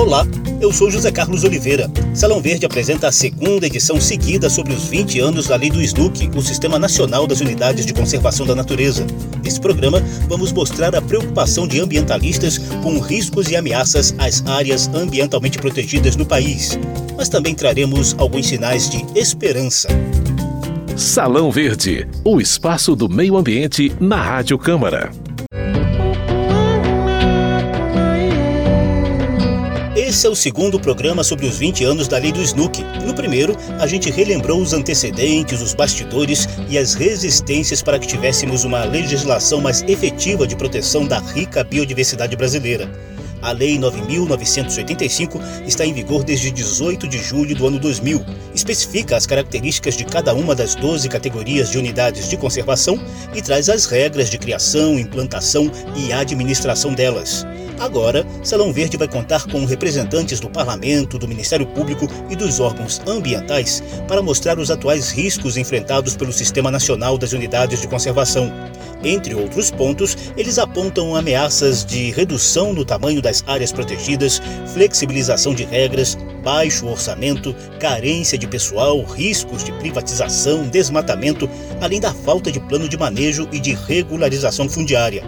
Olá, eu sou José Carlos Oliveira. Salão Verde apresenta a segunda edição seguida sobre os 20 anos da Lei do SNUC, o Sistema Nacional das Unidades de Conservação da Natureza. Nesse programa, vamos mostrar a preocupação de ambientalistas com riscos e ameaças às áreas ambientalmente protegidas no país. Mas também traremos alguns sinais de esperança. Salão Verde, o espaço do meio ambiente na Rádio Câmara. Esse é o segundo programa sobre os 20 anos da lei do Snook. No primeiro, a gente relembrou os antecedentes, os bastidores e as resistências para que tivéssemos uma legislação mais efetiva de proteção da rica biodiversidade brasileira. A Lei 9.985 está em vigor desde 18 de julho do ano 2000. Especifica as características de cada uma das 12 categorias de unidades de conservação e traz as regras de criação, implantação e administração delas. Agora, Salão Verde vai contar com representantes do Parlamento, do Ministério Público e dos órgãos ambientais para mostrar os atuais riscos enfrentados pelo Sistema Nacional das Unidades de Conservação. Entre outros pontos, eles apontam ameaças de redução no tamanho das áreas protegidas, flexibilização de regras, baixo orçamento, carência de pessoal, riscos de privatização, desmatamento, além da falta de plano de manejo e de regularização fundiária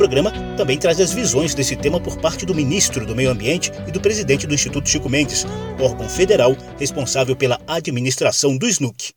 programa também traz as visões desse tema por parte do ministro do Meio Ambiente e do presidente do Instituto Chico Mendes, órgão federal responsável pela administração do SNUC.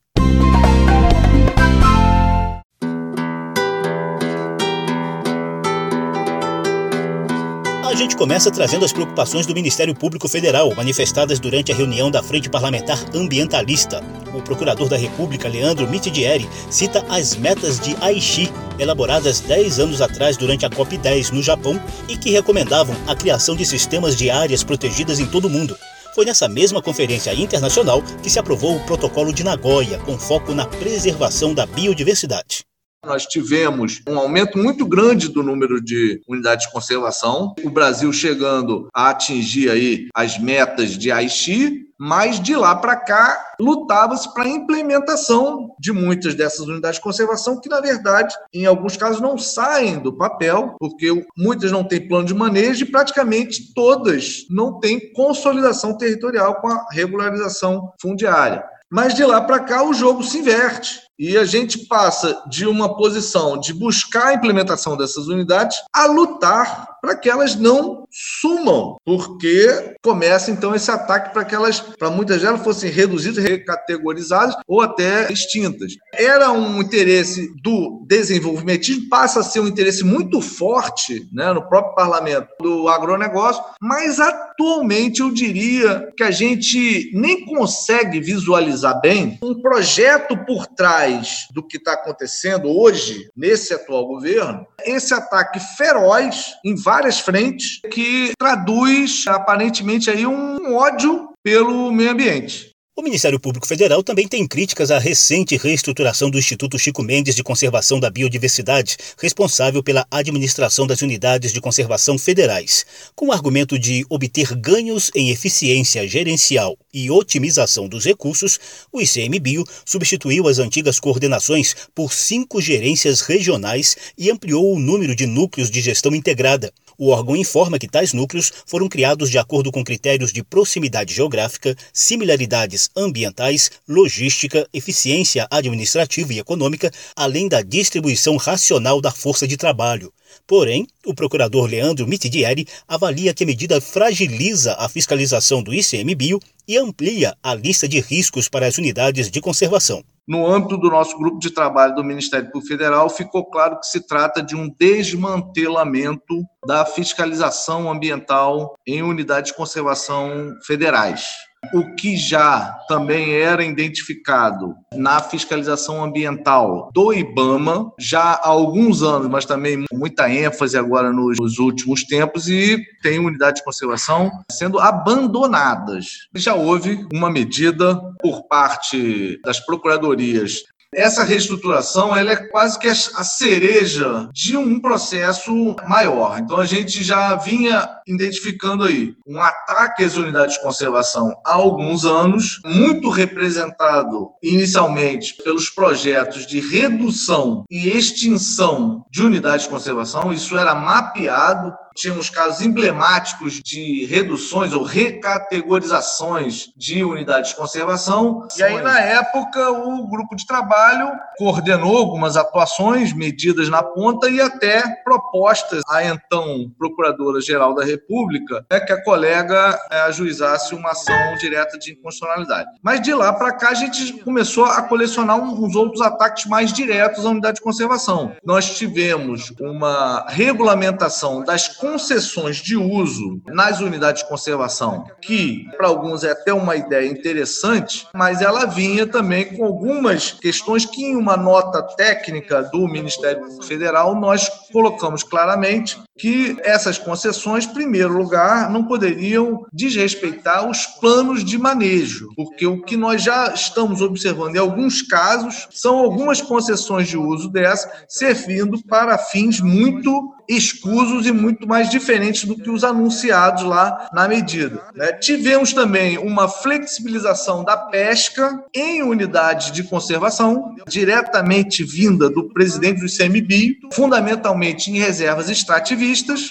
A gente começa trazendo as preocupações do Ministério Público Federal, manifestadas durante a reunião da Frente Parlamentar Ambientalista. O procurador da República, Leandro Mitidieri, cita as metas de Aichi, elaboradas 10 anos atrás durante a COP10 no Japão e que recomendavam a criação de sistemas de áreas protegidas em todo o mundo. Foi nessa mesma conferência internacional que se aprovou o Protocolo de Nagoya, com foco na preservação da biodiversidade. Nós tivemos um aumento muito grande do número de unidades de conservação, o Brasil chegando a atingir aí as metas de Aichi, mas de lá para cá lutava-se para a implementação de muitas dessas unidades de conservação que, na verdade, em alguns casos não saem do papel, porque muitas não têm plano de manejo e praticamente todas não têm consolidação territorial com a regularização fundiária. Mas de lá para cá o jogo se inverte. E a gente passa de uma posição de buscar a implementação dessas unidades a lutar para que elas não sumam, porque começa então esse ataque para que elas, para muitas delas, fossem reduzidas, recategorizadas ou até extintas. Era um interesse do desenvolvimentismo, passa a ser um interesse muito forte né, no próprio parlamento do agronegócio, mas atualmente eu diria que a gente nem consegue visualizar bem um projeto por trás do que está acontecendo hoje, nesse atual governo, esse ataque feroz em várias frentes que traduz aparentemente aí um ódio pelo meio ambiente. O Ministério Público Federal também tem críticas à recente reestruturação do Instituto Chico Mendes de Conservação da Biodiversidade, responsável pela administração das unidades de conservação federais. Com o argumento de obter ganhos em eficiência gerencial e otimização dos recursos, o ICMBio substituiu as antigas coordenações por cinco gerências regionais e ampliou o número de núcleos de gestão integrada. O órgão informa que tais núcleos foram criados de acordo com critérios de proximidade geográfica, similaridades ambientais, logística, eficiência administrativa e econômica, além da distribuição racional da força de trabalho. Porém, o procurador Leandro Mitidieri avalia que a medida fragiliza a fiscalização do ICMBio e amplia a lista de riscos para as unidades de conservação. No âmbito do nosso grupo de trabalho do Ministério Público Federal, ficou claro que se trata de um desmantelamento da fiscalização ambiental em unidades de conservação federais o que já também era identificado na fiscalização ambiental do IBAMA já há alguns anos, mas também muita ênfase agora nos, nos últimos tempos e tem unidades de conservação sendo abandonadas. Já houve uma medida por parte das procuradorias essa reestruturação ela é quase que a cereja de um processo maior. Então a gente já vinha identificando aí um ataque às unidades de conservação há alguns anos, muito representado inicialmente pelos projetos de redução e extinção de unidades de conservação. Isso era mapeado tínhamos casos emblemáticos de reduções ou recategorizações de unidades de conservação. E aí, na época, o grupo de trabalho coordenou algumas atuações, medidas na ponta e até propostas à então Procuradora-Geral da República né, que a colega é, ajuizasse uma ação direta de inconstitucionalidade. Mas de lá para cá, a gente começou a colecionar uns outros ataques mais diretos à unidade de conservação. Nós tivemos uma regulamentação das concessões de uso nas unidades de conservação, que para alguns é até uma ideia interessante, mas ela vinha também com algumas questões que em uma nota técnica do Ministério Federal nós colocamos claramente que essas concessões, em primeiro lugar, não poderiam desrespeitar os planos de manejo, porque o que nós já estamos observando em alguns casos são algumas concessões de uso dessa servindo para fins muito escusos e muito mais diferentes do que os anunciados lá na medida. Né? Tivemos também uma flexibilização da pesca em unidades de conservação, diretamente vinda do presidente do ICMBio, fundamentalmente em reservas extrativistas.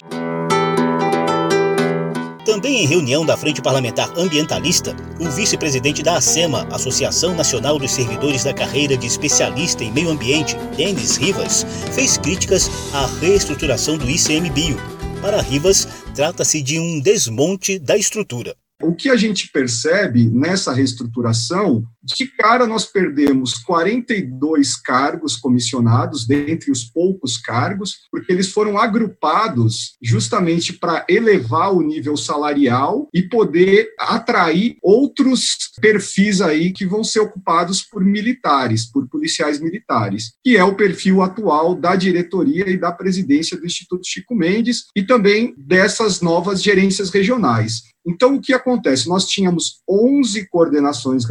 Também em reunião da Frente Parlamentar Ambientalista, o vice-presidente da ACEMA, Associação Nacional dos Servidores da Carreira de Especialista em Meio Ambiente, Denis Rivas, fez críticas à reestruturação do ICMBio. Para Rivas, trata-se de um desmonte da estrutura. O que a gente percebe nessa reestruturação, de cara nós perdemos 42 cargos comissionados, dentre os poucos cargos, porque eles foram agrupados justamente para elevar o nível salarial e poder atrair outros perfis aí que vão ser ocupados por militares, por policiais militares, que é o perfil atual da diretoria e da presidência do Instituto Chico Mendes e também dessas novas gerências regionais. Então, o que acontece? Nós tínhamos 11 coordenações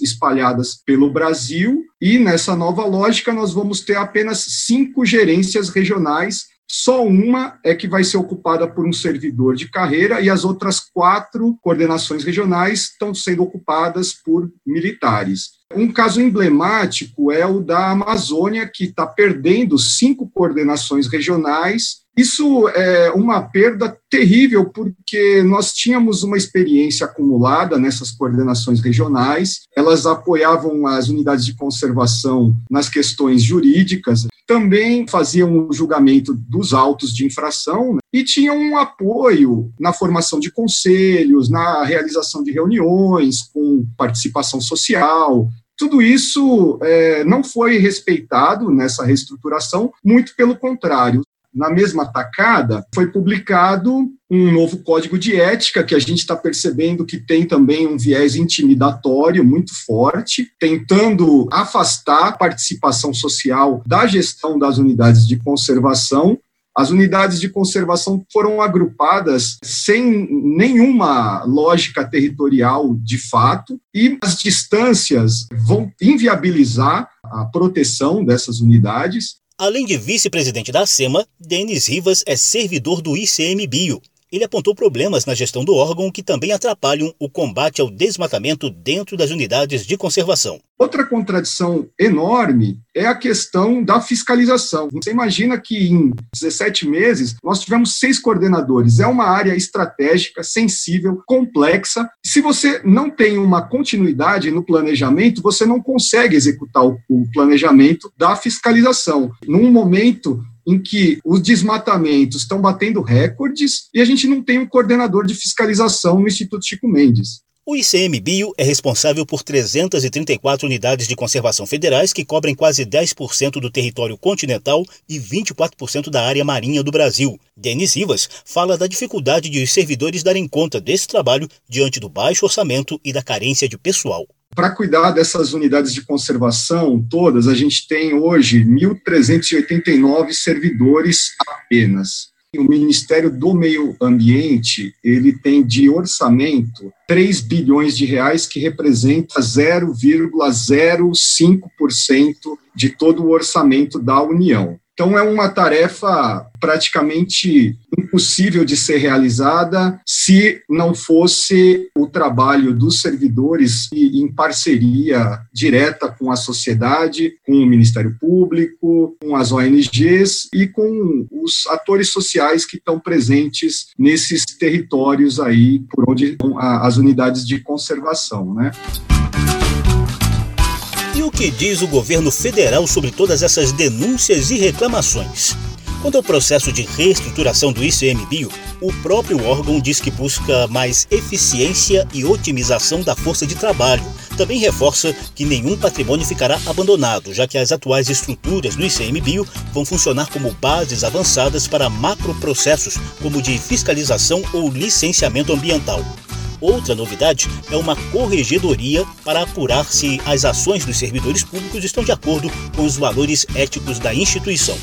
espalhadas pelo Brasil, e nessa nova lógica, nós vamos ter apenas cinco gerências regionais. Só uma é que vai ser ocupada por um servidor de carreira e as outras quatro coordenações regionais estão sendo ocupadas por militares. Um caso emblemático é o da Amazônia, que está perdendo cinco coordenações regionais. Isso é uma perda terrível, porque nós tínhamos uma experiência acumulada nessas coordenações regionais, elas apoiavam as unidades de conservação nas questões jurídicas, também faziam o julgamento dos autos de infração né, e tinham um apoio na formação de conselhos, na realização de reuniões com participação social, tudo isso é, não foi respeitado nessa reestruturação, muito pelo contrário na mesma tacada, foi publicado um novo código de ética que a gente está percebendo que tem também um viés intimidatório muito forte, tentando afastar a participação social da gestão das unidades de conservação. As unidades de conservação foram agrupadas sem nenhuma lógica territorial de fato, e as distâncias vão inviabilizar a proteção dessas unidades Além de vice-presidente da SEMA, Denis Rivas é servidor do ICMBio. Ele apontou problemas na gestão do órgão que também atrapalham o combate ao desmatamento dentro das unidades de conservação. Outra contradição enorme é a questão da fiscalização. Você imagina que em 17 meses nós tivemos seis coordenadores. É uma área estratégica, sensível, complexa. Se você não tem uma continuidade no planejamento, você não consegue executar o planejamento da fiscalização. Num momento em que os desmatamentos estão batendo recordes e a gente não tem um coordenador de fiscalização no Instituto Chico Mendes. O ICMBio é responsável por 334 unidades de conservação federais que cobrem quase 10% do território continental e 24% da área marinha do Brasil. Denis Rivas fala da dificuldade de os servidores darem conta desse trabalho diante do baixo orçamento e da carência de pessoal. Para cuidar dessas unidades de conservação todas, a gente tem hoje 1.389 servidores apenas o Ministério do Meio Ambiente, ele tem de orçamento 3 bilhões de reais, que representa 0,05% de todo o orçamento da União. Então, é uma tarefa praticamente impossível de ser realizada se não fosse o trabalho dos servidores em parceria direta com a sociedade, com o Ministério Público, com as ONGs e com os atores sociais que estão presentes nesses territórios aí por onde as unidades de conservação, né? E o que diz o governo federal sobre todas essas denúncias e reclamações? Quanto ao processo de reestruturação do ICMBio, o próprio órgão diz que busca mais eficiência e otimização da força de trabalho. Também reforça que nenhum patrimônio ficará abandonado, já que as atuais estruturas do ICMBio vão funcionar como bases avançadas para macroprocessos, como de fiscalização ou licenciamento ambiental. Outra novidade é uma corregedoria para apurar se as ações dos servidores públicos estão de acordo com os valores éticos da instituição.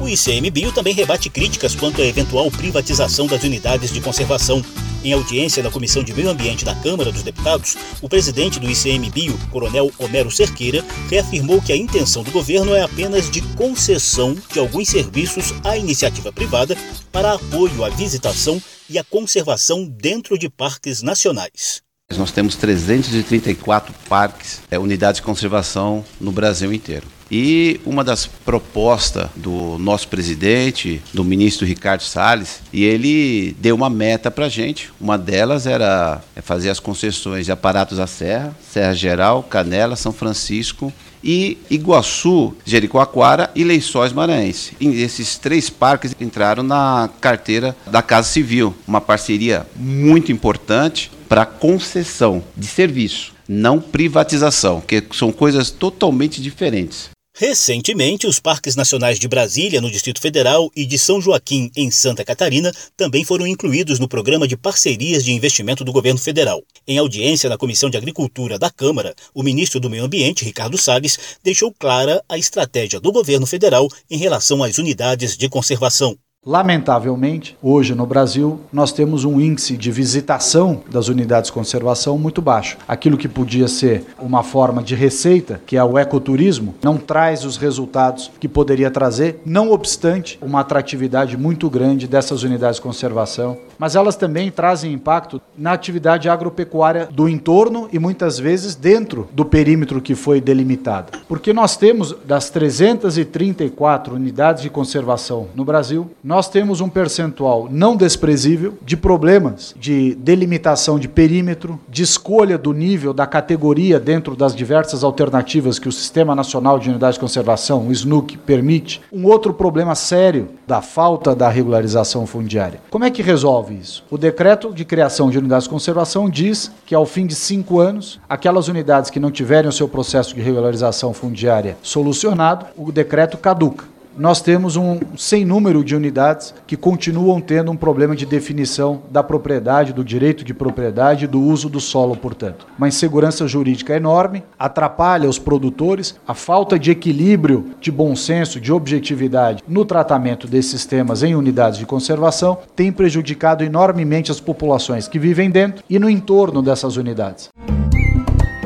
O ICMBio também rebate críticas quanto à eventual privatização das unidades de conservação. Em audiência na Comissão de Meio Ambiente da Câmara dos Deputados, o presidente do ICMBio, Coronel Homero Cerqueira, reafirmou que a intenção do governo é apenas de concessão de alguns serviços à iniciativa privada para apoio à visitação e à conservação dentro de parques nacionais. Nós temos 334 parques, é, unidades de conservação no Brasil inteiro. E uma das propostas do nosso presidente, do ministro Ricardo Salles, e ele deu uma meta para a gente. Uma delas era fazer as concessões de aparatos à serra, Serra Geral, Canela, São Francisco e Iguaçu, Jericoacoara e Lençóis Maranhense. E esses três parques entraram na carteira da Casa Civil, uma parceria muito importante para concessão de serviço, não privatização, que são coisas totalmente diferentes. Recentemente, os parques nacionais de Brasília, no Distrito Federal, e de São Joaquim, em Santa Catarina, também foram incluídos no programa de parcerias de investimento do governo federal. Em audiência na Comissão de Agricultura da Câmara, o ministro do Meio Ambiente, Ricardo Salles, deixou clara a estratégia do governo federal em relação às unidades de conservação. Lamentavelmente, hoje no Brasil, nós temos um índice de visitação das unidades de conservação muito baixo. Aquilo que podia ser uma forma de receita, que é o ecoturismo, não traz os resultados que poderia trazer, não obstante uma atratividade muito grande dessas unidades de conservação. Mas elas também trazem impacto na atividade agropecuária do entorno e muitas vezes dentro do perímetro que foi delimitado. Porque nós temos das 334 unidades de conservação no Brasil, nós temos um percentual não desprezível de problemas de delimitação de perímetro, de escolha do nível da categoria dentro das diversas alternativas que o Sistema Nacional de Unidade de Conservação, o SNUC, permite. Um outro problema sério da falta da regularização fundiária. Como é que resolve isso? O decreto de criação de unidades de conservação diz que ao fim de cinco anos, aquelas unidades que não tiverem o seu processo de regularização fundiária solucionado, o decreto caduca nós temos um sem número de unidades que continuam tendo um problema de definição da propriedade, do direito de propriedade do uso do solo, portanto. Uma insegurança jurídica enorme, atrapalha os produtores, a falta de equilíbrio, de bom senso, de objetividade no tratamento desses temas em unidades de conservação tem prejudicado enormemente as populações que vivem dentro e no entorno dessas unidades.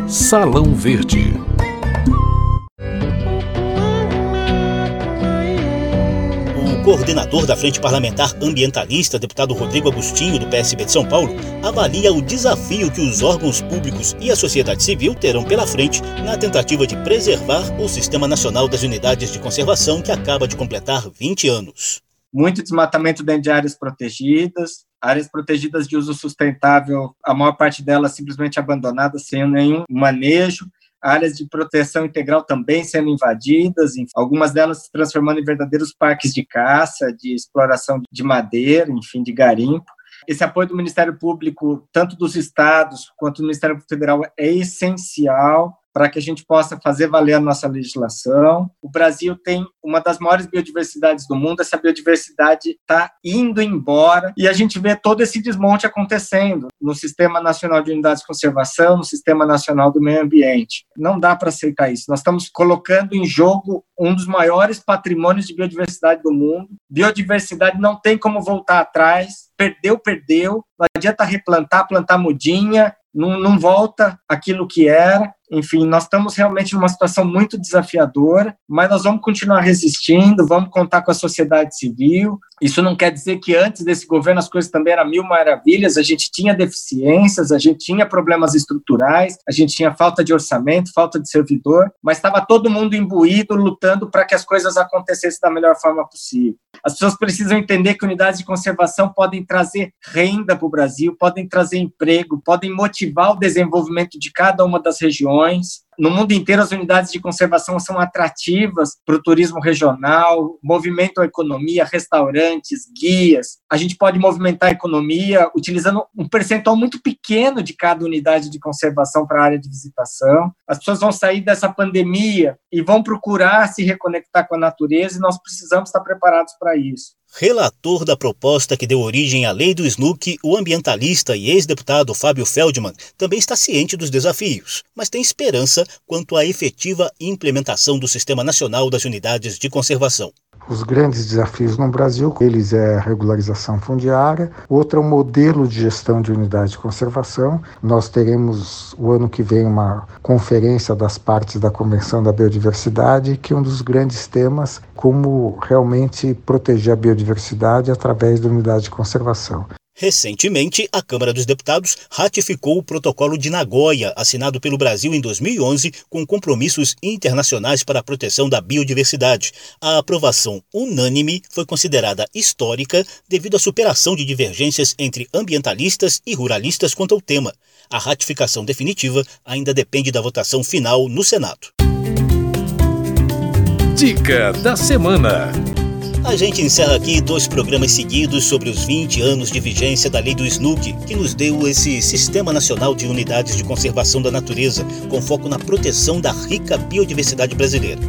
Salão Verde. Coordenador da Frente Parlamentar Ambientalista, deputado Rodrigo Agostinho, do PSB de São Paulo, avalia o desafio que os órgãos públicos e a sociedade civil terão pela frente na tentativa de preservar o Sistema Nacional das Unidades de Conservação, que acaba de completar 20 anos. Muito desmatamento dentro de áreas protegidas, áreas protegidas de uso sustentável, a maior parte delas simplesmente abandonadas, sem nenhum manejo áreas de proteção integral também sendo invadidas, algumas delas se transformando em verdadeiros parques de caça, de exploração de madeira, enfim, de garimpo. Esse apoio do Ministério Público, tanto dos estados quanto do Ministério Federal, é essencial para que a gente possa fazer valer a nossa legislação. O Brasil tem uma das maiores biodiversidades do mundo, essa biodiversidade está indo embora e a gente vê todo esse desmonte acontecendo no Sistema Nacional de Unidades de Conservação, no Sistema Nacional do Meio Ambiente. Não dá para aceitar isso. Nós estamos colocando em jogo um dos maiores patrimônios de biodiversidade do mundo. Biodiversidade não tem como voltar atrás. Perdeu, perdeu. Não adianta replantar, plantar mudinha, não, não volta aquilo que era. Enfim, nós estamos realmente numa situação muito desafiadora, mas nós vamos continuar resistindo, vamos contar com a sociedade civil. Isso não quer dizer que antes desse governo as coisas também eram mil maravilhas, a gente tinha deficiências, a gente tinha problemas estruturais, a gente tinha falta de orçamento, falta de servidor, mas estava todo mundo imbuído, lutando para que as coisas acontecessem da melhor forma possível. As pessoas precisam entender que unidades de conservação podem trazer renda para o Brasil, podem trazer emprego, podem motivar o desenvolvimento de cada uma das regiões milhões no mundo inteiro, as unidades de conservação são atrativas para o turismo regional, movimentam a economia, restaurantes, guias. A gente pode movimentar a economia utilizando um percentual muito pequeno de cada unidade de conservação para a área de visitação. As pessoas vão sair dessa pandemia e vão procurar se reconectar com a natureza e nós precisamos estar preparados para isso. Relator da proposta que deu origem à lei do SNUC, o ambientalista e ex-deputado Fábio Feldman também está ciente dos desafios, mas tem esperança quanto à efetiva implementação do Sistema Nacional das Unidades de Conservação. Os grandes desafios no Brasil, eles é a regularização fundiária, outro é o modelo de gestão de unidade de conservação. Nós teremos o ano que vem uma conferência das partes da Convenção da Biodiversidade, que é um dos grandes temas como realmente proteger a biodiversidade através da unidade de conservação. Recentemente, a Câmara dos Deputados ratificou o Protocolo de Nagoya, assinado pelo Brasil em 2011, com compromissos internacionais para a proteção da biodiversidade. A aprovação unânime foi considerada histórica devido à superação de divergências entre ambientalistas e ruralistas quanto ao tema. A ratificação definitiva ainda depende da votação final no Senado. Dica da semana. A gente encerra aqui dois programas seguidos sobre os 20 anos de vigência da Lei do SNUC, que nos deu esse Sistema Nacional de Unidades de Conservação da Natureza, com foco na proteção da rica biodiversidade brasileira.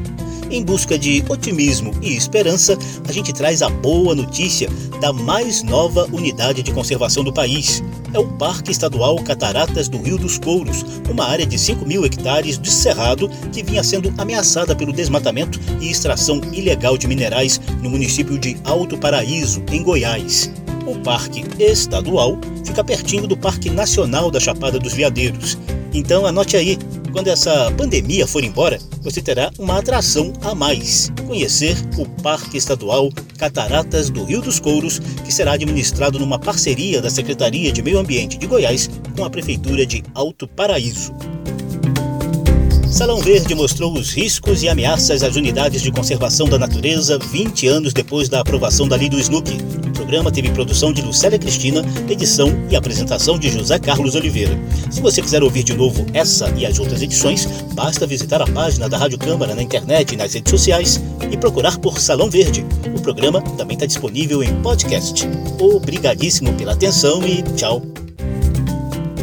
Em busca de otimismo e esperança, a gente traz a boa notícia da mais nova unidade de conservação do país. É o Parque Estadual Cataratas do Rio dos Couros, uma área de 5 mil hectares de cerrado que vinha sendo ameaçada pelo desmatamento e extração ilegal de minerais no município de Alto Paraíso, em Goiás. O Parque Estadual fica pertinho do Parque Nacional da Chapada dos Veadeiros. Então anote aí, quando essa pandemia for embora, você terá uma atração a mais: conhecer o Parque Estadual Cataratas do Rio dos Couros, que será administrado numa parceria da Secretaria de Meio Ambiente de Goiás com a Prefeitura de Alto Paraíso. Salão Verde mostrou os riscos e ameaças às unidades de conservação da natureza 20 anos depois da aprovação da lei do SNUC. O programa teve produção de Lucélia Cristina, edição e apresentação de José Carlos Oliveira. Se você quiser ouvir de novo essa e as outras edições, basta visitar a página da Rádio Câmara na internet e nas redes sociais e procurar por Salão Verde. O programa também está disponível em podcast. Obrigadíssimo pela atenção e tchau.